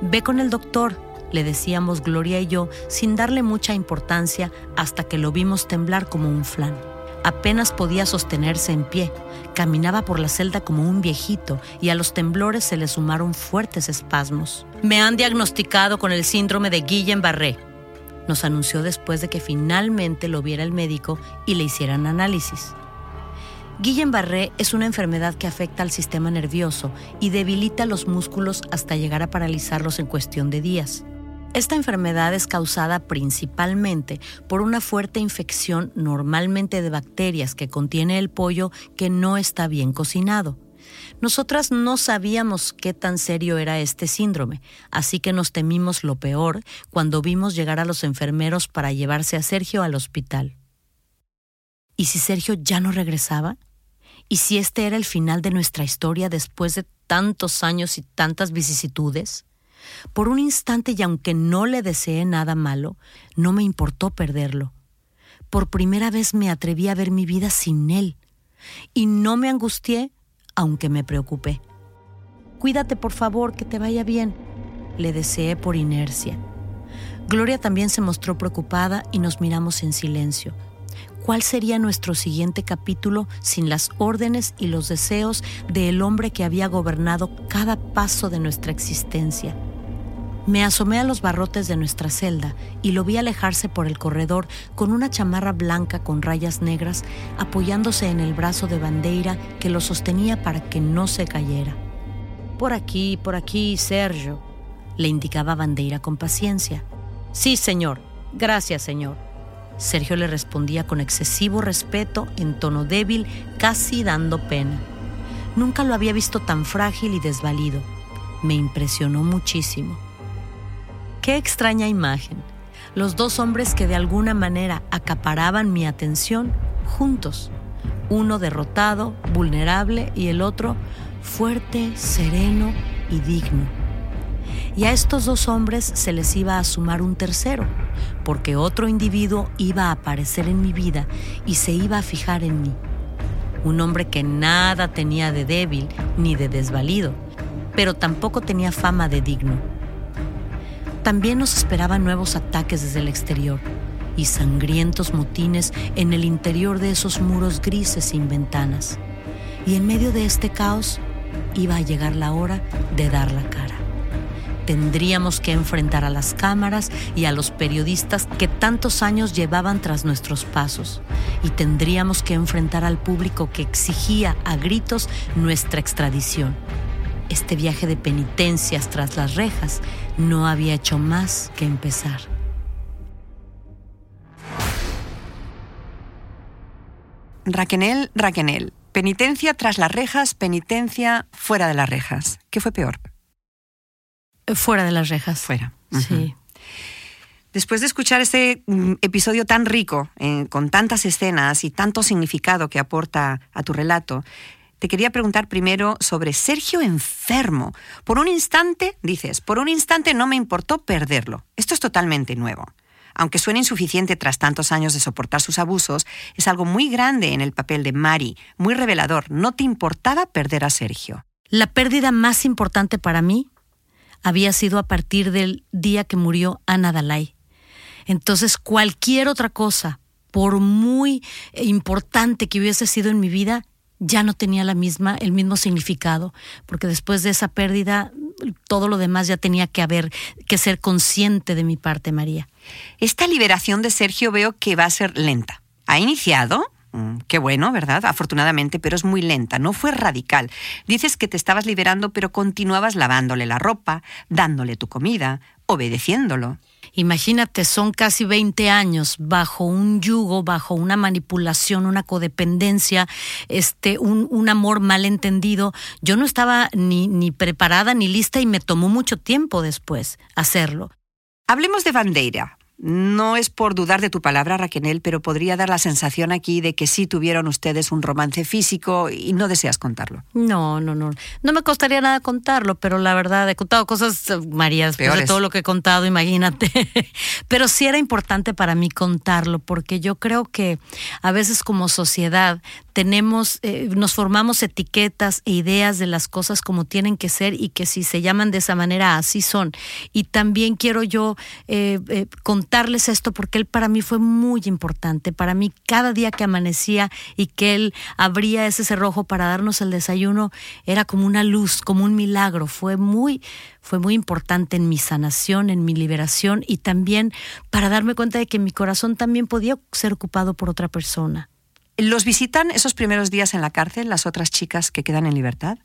Ve con el doctor, le decíamos Gloria y yo, sin darle mucha importancia hasta que lo vimos temblar como un flan. Apenas podía sostenerse en pie, caminaba por la celda como un viejito y a los temblores se le sumaron fuertes espasmos. Me han diagnosticado con el síndrome de Guillain-Barré, nos anunció después de que finalmente lo viera el médico y le hicieran análisis. Guillain-Barré es una enfermedad que afecta al sistema nervioso y debilita los músculos hasta llegar a paralizarlos en cuestión de días. Esta enfermedad es causada principalmente por una fuerte infección normalmente de bacterias que contiene el pollo que no está bien cocinado. Nosotras no sabíamos qué tan serio era este síndrome, así que nos temimos lo peor cuando vimos llegar a los enfermeros para llevarse a Sergio al hospital. ¿Y si Sergio ya no regresaba? ¿Y si este era el final de nuestra historia después de tantos años y tantas vicisitudes? Por un instante y aunque no le deseé nada malo, no me importó perderlo. Por primera vez me atreví a ver mi vida sin él. Y no me angustié aunque me preocupé. Cuídate, por favor, que te vaya bien, le deseé por inercia. Gloria también se mostró preocupada y nos miramos en silencio. ¿Cuál sería nuestro siguiente capítulo sin las órdenes y los deseos del hombre que había gobernado cada paso de nuestra existencia? Me asomé a los barrotes de nuestra celda y lo vi alejarse por el corredor con una chamarra blanca con rayas negras apoyándose en el brazo de Bandeira que lo sostenía para que no se cayera. Por aquí, por aquí, Sergio, le indicaba Bandeira con paciencia. Sí, señor. Gracias, señor. Sergio le respondía con excesivo respeto, en tono débil, casi dando pena. Nunca lo había visto tan frágil y desvalido. Me impresionó muchísimo. Qué extraña imagen. Los dos hombres que de alguna manera acaparaban mi atención juntos. Uno derrotado, vulnerable y el otro fuerte, sereno y digno. Y a estos dos hombres se les iba a sumar un tercero, porque otro individuo iba a aparecer en mi vida y se iba a fijar en mí. Un hombre que nada tenía de débil ni de desvalido, pero tampoco tenía fama de digno también nos esperaban nuevos ataques desde el exterior y sangrientos motines en el interior de esos muros grises sin ventanas. Y en medio de este caos iba a llegar la hora de dar la cara. Tendríamos que enfrentar a las cámaras y a los periodistas que tantos años llevaban tras nuestros pasos. Y tendríamos que enfrentar al público que exigía a gritos nuestra extradición este viaje de penitencias tras las rejas no había hecho más que empezar. Raquenel, Raquenel, penitencia tras las rejas, penitencia fuera de las rejas. ¿Qué fue peor? Fuera de las rejas. Fuera. Sí. Después de escuchar este mm, episodio tan rico, eh, con tantas escenas y tanto significado que aporta a tu relato, te quería preguntar primero sobre Sergio enfermo. Por un instante, dices, por un instante no me importó perderlo. Esto es totalmente nuevo. Aunque suene insuficiente tras tantos años de soportar sus abusos, es algo muy grande en el papel de Mari, muy revelador. No te importaba perder a Sergio. La pérdida más importante para mí había sido a partir del día que murió Ana Dalai. Entonces, cualquier otra cosa, por muy importante que hubiese sido en mi vida, ya no tenía la misma, el mismo significado, porque después de esa pérdida, todo lo demás ya tenía que haber, que ser consciente de mi parte, María. Esta liberación de Sergio veo que va a ser lenta. Ha iniciado, mm, Qué bueno, ¿verdad? Afortunadamente, pero es muy lenta, no fue radical. Dices que te estabas liberando, pero continuabas lavándole la ropa, dándole tu comida, obedeciéndolo. Imagínate, son casi 20 años bajo un yugo, bajo una manipulación, una codependencia, este, un, un amor malentendido. Yo no estaba ni, ni preparada ni lista y me tomó mucho tiempo después hacerlo. Hablemos de Bandeira. No es por dudar de tu palabra, Raquel, pero podría dar la sensación aquí de que sí tuvieron ustedes un romance físico y no deseas contarlo. No, no, no. No me costaría nada contarlo, pero la verdad, he contado cosas, eh, María, después de todo lo que he contado, imagínate. pero sí era importante para mí contarlo, porque yo creo que a veces como sociedad tenemos, eh, nos formamos etiquetas e ideas de las cosas como tienen que ser y que si se llaman de esa manera, así son. Y también quiero yo eh, eh, contarles esto porque él para mí fue muy importante. Para mí, cada día que amanecía y que él abría ese cerrojo para darnos el desayuno, era como una luz, como un milagro. Fue muy, fue muy importante en mi sanación, en mi liberación y también para darme cuenta de que mi corazón también podía ser ocupado por otra persona. ¿Los visitan esos primeros días en la cárcel las otras chicas que quedan en libertad?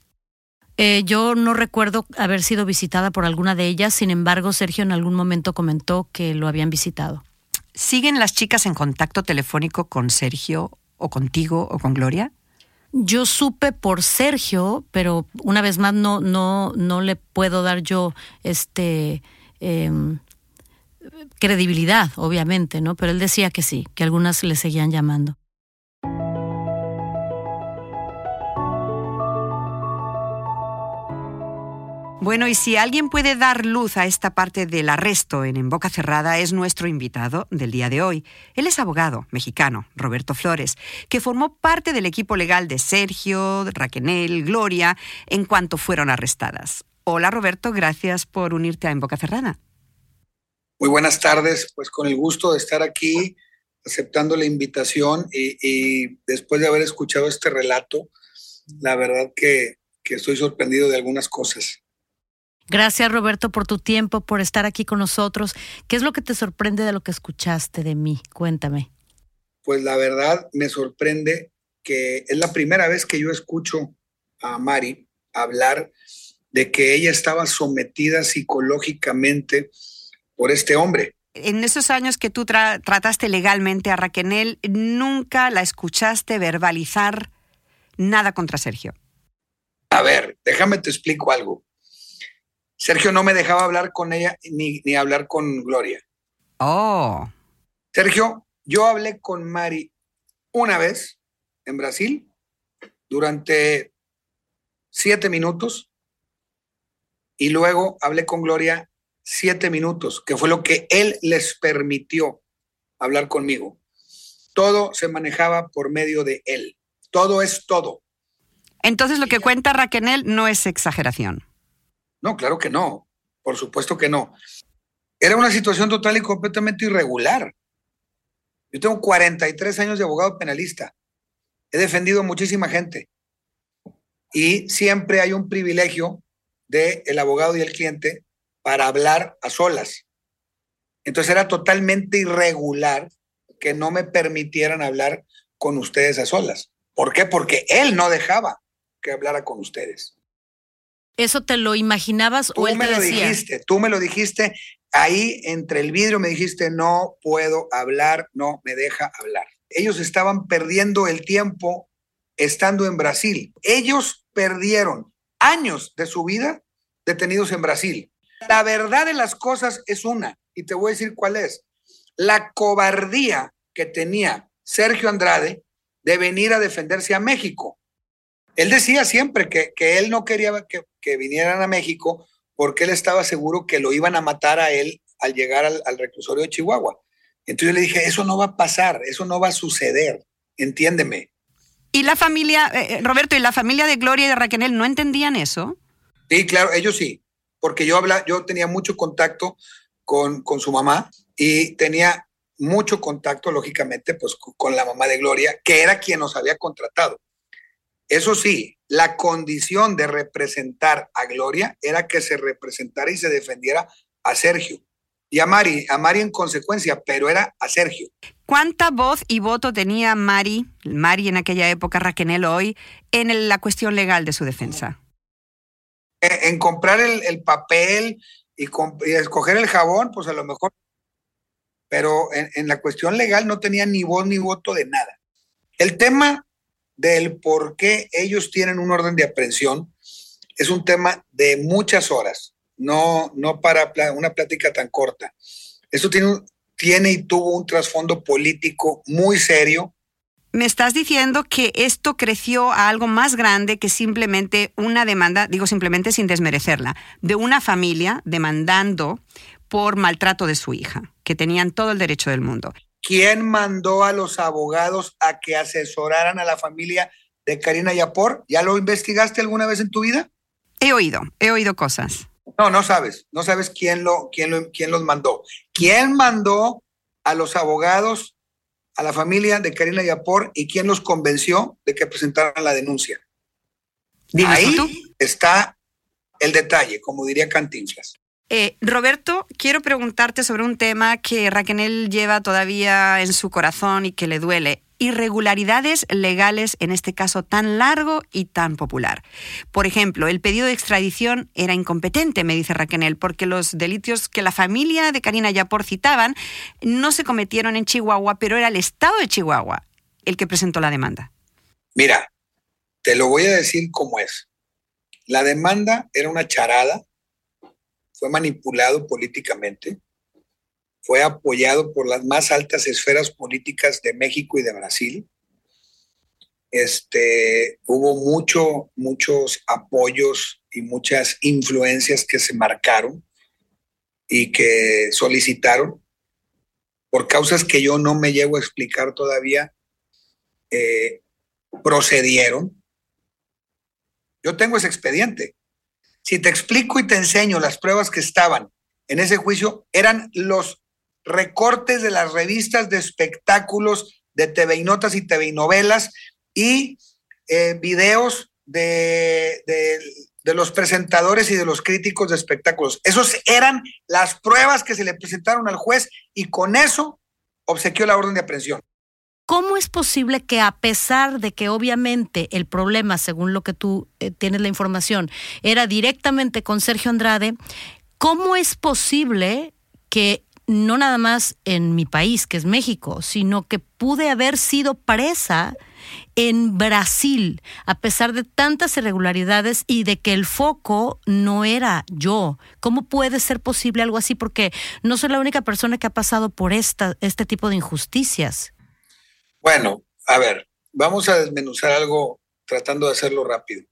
Eh, yo no recuerdo haber sido visitada por alguna de ellas, sin embargo, Sergio en algún momento comentó que lo habían visitado. ¿Siguen las chicas en contacto telefónico con Sergio o contigo o con Gloria? Yo supe por Sergio, pero una vez más no, no, no le puedo dar yo este em, credibilidad, obviamente, ¿no? Pero él decía que sí, que algunas le seguían llamando. Bueno, y si alguien puede dar luz a esta parte del arresto en En Boca Cerrada es nuestro invitado del día de hoy. Él es abogado mexicano, Roberto Flores, que formó parte del equipo legal de Sergio, Raquenel, Gloria, en cuanto fueron arrestadas. Hola Roberto, gracias por unirte a En Boca Cerrada. Muy buenas tardes, pues con el gusto de estar aquí aceptando la invitación y, después de haber escuchado este relato, la verdad que estoy sorprendido de algunas cosas. Gracias Roberto por tu tiempo, por estar aquí con nosotros. ¿Qué es lo que te sorprende de lo que escuchaste de mí? Cuéntame. Pues la verdad me sorprende que es la primera vez que yo escucho a Mari hablar de que ella estaba sometida psicológicamente por este hombre. En esos años que tú trataste legalmente a Raquel, nunca la escuchaste verbalizar nada contra Sergio. A ver, déjame te explico algo. Sergio no me dejaba hablar con ella ni, ni hablar con Gloria. Oh. Sergio, yo hablé con Mari una vez en Brasil durante siete minutos y luego hablé con Gloria siete minutos, que fue lo que él les permitió hablar conmigo. Todo se manejaba por medio de él. Todo es todo. Entonces lo que cuenta Raquel no es exageración. No, claro que no. Por supuesto que no. Era una situación total y completamente irregular. Yo tengo 43 años de abogado penalista. He defendido a muchísima gente. Y siempre hay un privilegio del el abogado y el cliente para hablar a solas. Entonces era totalmente irregular que no me permitieran hablar con ustedes a solas. ¿Por qué? Porque él no dejaba que hablara con ustedes. ¿Eso te lo imaginabas o él me te lo decía? dijiste, tú me lo dijiste ahí entre el vidrio me dijiste no puedo hablar, no me deja hablar. Ellos estaban perdiendo el tiempo estando en Brasil. Ellos perdieron años de su vida detenidos en Brasil. La verdad de las cosas es una, y te voy a decir cuál es. La cobardía que tenía Sergio Andrade de venir a defenderse a México. Él decía siempre que, que él no quería que, que, vinieran a México porque él estaba seguro que lo iban a matar a él al llegar al, al reclusorio de Chihuahua. Entonces yo le dije, eso no va a pasar, eso no va a suceder, entiéndeme. ¿Y la familia, eh, Roberto, y la familia de Gloria y de Raquel no entendían eso? Sí, claro, ellos sí, porque yo, habla, yo tenía mucho contacto con, con su mamá y tenía mucho contacto, lógicamente, pues con la mamá de Gloria, que era quien nos había contratado. Eso sí, la condición de representar a Gloria era que se representara y se defendiera a Sergio. Y a Mari, a Mari en consecuencia, pero era a Sergio. ¿Cuánta voz y voto tenía Mari, Mari en aquella época, Raquel hoy, en la cuestión legal de su defensa? En, en comprar el, el papel y, y, escoger el jabón, pues a lo mejor. Pero en, en la cuestión legal no tenía ni voz ni voto de nada. El tema del por qué ellos tienen un orden de aprehensión es un tema de muchas horas, no, no para una plática tan corta. Esto tiene, tiene y tuvo un trasfondo político muy serio. Me estás diciendo que esto creció a algo más grande que simplemente una demanda, digo simplemente sin desmerecerla, de una familia demandando por maltrato de su hija, que tenían todo el derecho del mundo. ¿Quién mandó a los abogados a que asesoraran a la familia de Karina Yapor? ¿Ya lo investigaste alguna vez en tu vida? He oído, he oído cosas. No, no sabes, no sabes quién, lo, quién, lo, quién los mandó. ¿Quién mandó a los abogados, a la familia de Karina Yapor y quién los convenció de que presentaran la denuncia? Ahí está el detalle, como diría Cantinflas. Eh, Roberto, quiero preguntarte sobre un tema que Raquel lleva todavía en su corazón y que le duele. Irregularidades legales en este caso tan largo y tan popular. Por ejemplo, el pedido de extradición era incompetente, me dice Raquel, porque los delitos que la familia de Karina Yapor citaban no se cometieron en Chihuahua, pero era el Estado de Chihuahua el que presentó la demanda. Mira, te lo voy a decir cómo es. La demanda era una charada fue manipulado políticamente, fue apoyado por las más altas esferas políticas de México y de Brasil. Este, hubo mucho, muchos apoyos y muchas influencias que se marcaron y que solicitaron por causas que yo no me llevo a explicar todavía, eh, procedieron. Yo tengo ese expediente. Si te explico y te enseño las pruebas que estaban en ese juicio, eran los recortes de las revistas de espectáculos de TV y Notas y TV Novelas y eh, videos de, de los presentadores y de los críticos de espectáculos. Esos eran las pruebas que se le presentaron al juez y con eso obsequió la orden de aprehensión. ¿Cómo es posible que a pesar de que obviamente el problema, según lo que tú eh, tienes la información, era directamente con Sergio Andrade, cómo es posible que no nada más en mi país, que es México, sino que pude haber sido presa en Brasil, a pesar de tantas irregularidades y de que el foco no era yo. ¿Cómo puede ser posible algo así? Porque no soy la única persona que ha pasado por esta, este tipo de injusticias. Bueno, a ver, vamos a desmenuzar algo tratando de hacerlo rápido.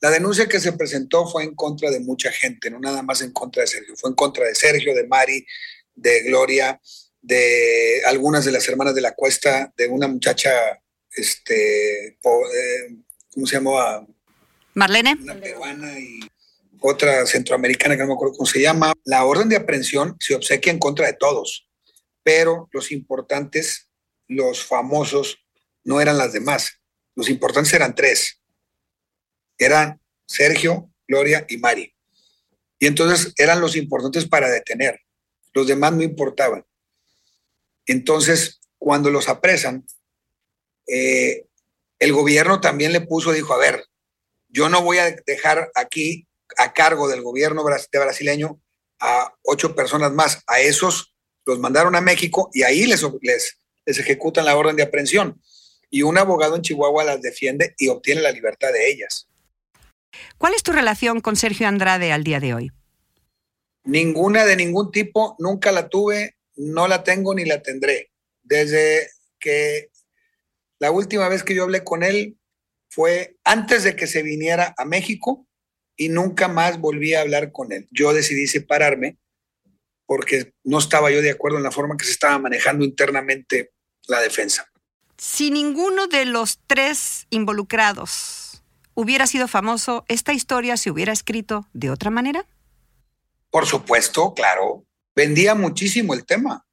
La denuncia que se presentó fue en contra de mucha gente, no nada más en contra de Sergio, fue en contra de Sergio, de Mari, de Gloria, de algunas de las hermanas de la cuesta, de una muchacha, este, eh, ¿cómo se llamaba? Marlene. Una peruana y otra centroamericana que no me acuerdo cómo se llama. La orden de aprehensión se obsequia en contra de todos, pero los importantes los famosos no eran las demás. Los importantes eran tres. Eran Sergio, Gloria y Mari. Y entonces eran los importantes para detener. Los demás no importaban. Entonces, cuando los apresan, eh, el gobierno también le puso, dijo, a ver, yo no voy a dejar aquí a cargo del gobierno de brasileño a ocho personas más. A esos los mandaron a México y ahí les, les, les ejecutan la orden de aprehensión. Y un abogado en Chihuahua las defiende y obtiene la libertad de ellas. ¿Cuál es tu relación con Sergio Andrade al día de hoy? Ninguna de ningún tipo, nunca la tuve, no la tengo ni la tendré. Desde que la última vez que yo hablé con él fue antes de que se viniera a México y nunca más volví a hablar con él. Yo decidí separarme porque no estaba yo de acuerdo en la forma que se estaba manejando internamente la defensa. Si ninguno de los tres involucrados hubiera sido famoso, ¿esta historia se hubiera escrito de otra manera? Por supuesto, claro. Vendía muchísimo el tema.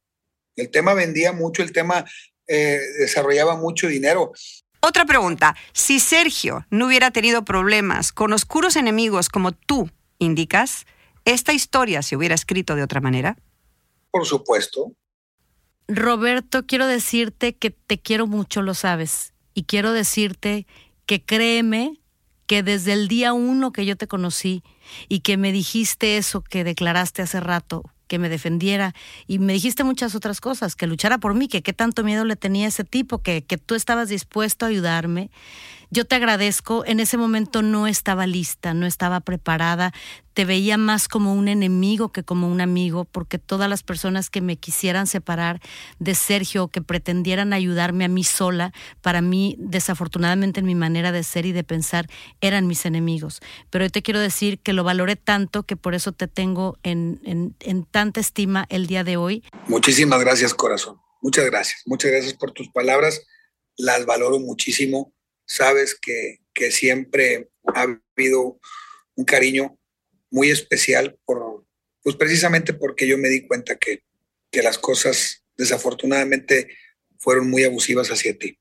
El tema vendía mucho, el tema eh, desarrollaba mucho dinero. Otra pregunta. Si Sergio no hubiera tenido problemas con oscuros enemigos como tú indicas, ¿esta historia se hubiera escrito de otra manera? Por supuesto. Roberto, quiero decirte que te quiero mucho, lo sabes. Y quiero decirte que créeme que desde el día uno que yo te conocí y que me dijiste eso que declaraste hace rato, que me defendiera y me dijiste muchas otras cosas, que luchara por mí, que qué tanto miedo le tenía ese tipo, que, que tú estabas dispuesto a ayudarme. Yo te agradezco, en ese momento no estaba lista, no estaba preparada, te veía más como un enemigo que como un amigo, porque todas las personas que me quisieran separar de Sergio, que pretendieran ayudarme a mí sola, para mí, desafortunadamente en mi manera de ser y de pensar, eran mis enemigos. Pero hoy te quiero decir que lo valoré tanto que por eso te tengo en, en tanta estima el día de hoy. Muchísimas gracias, corazón. Muchas gracias. Muchas gracias por tus palabras. Las valoro muchísimo. Sabes que, que siempre ha habido un cariño muy especial por, pues precisamente porque yo me di cuenta que, que las cosas desafortunadamente fueron muy abusivas hacia ti.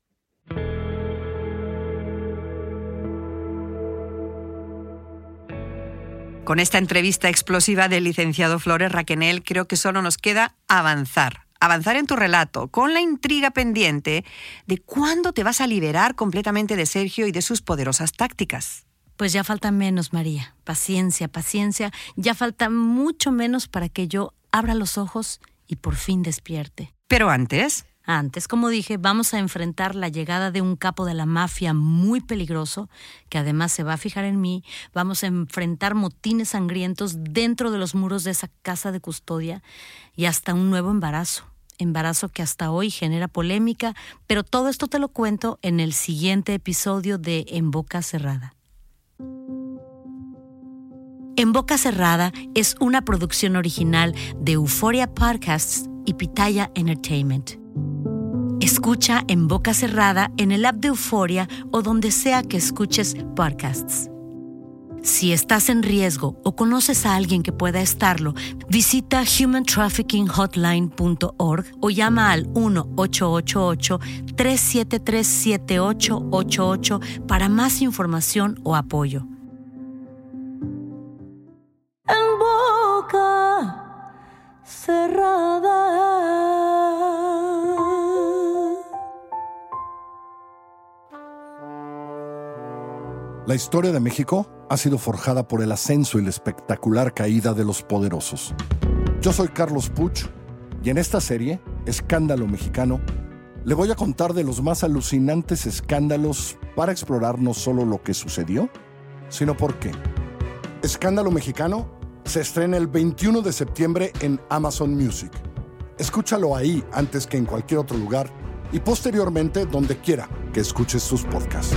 Con esta entrevista explosiva del licenciado Flores Raquenel, creo que solo nos queda avanzar. Avanzar en tu relato, con la intriga pendiente de cuándo te vas a liberar completamente de Sergio y de sus poderosas tácticas. Pues ya falta menos, María. Paciencia, paciencia. Ya falta mucho menos para que yo abra los ojos y por fin despierte. Pero antes... Antes, como dije, vamos a enfrentar la llegada de un capo de la mafia muy peligroso, que además se va a fijar en mí. Vamos a enfrentar motines sangrientos dentro de los muros de esa casa de custodia y hasta un nuevo embarazo. Embarazo que hasta hoy genera polémica, pero todo esto te lo cuento en el siguiente episodio de En Boca Cerrada. En Boca Cerrada es una producción original de Euphoria Podcasts y Pitaya Entertainment. Escucha en boca cerrada en el app de Euforia o donde sea que escuches podcasts. Si estás en riesgo o conoces a alguien que pueda estarlo, visita humantraffickinghotline.org o llama al 1-888-373-7888 para más información o apoyo. En boca cerrada. La historia de México ha sido forjada por el ascenso y la espectacular caída de los poderosos. Yo soy Carlos Puch y en esta serie, Escándalo Mexicano, le voy a contar de los más alucinantes escándalos para explorar no solo lo que sucedió, sino por qué. Escándalo Mexicano se estrena el 21 de septiembre en Amazon Music. Escúchalo ahí antes que en cualquier otro lugar y posteriormente donde quiera que escuches sus podcasts.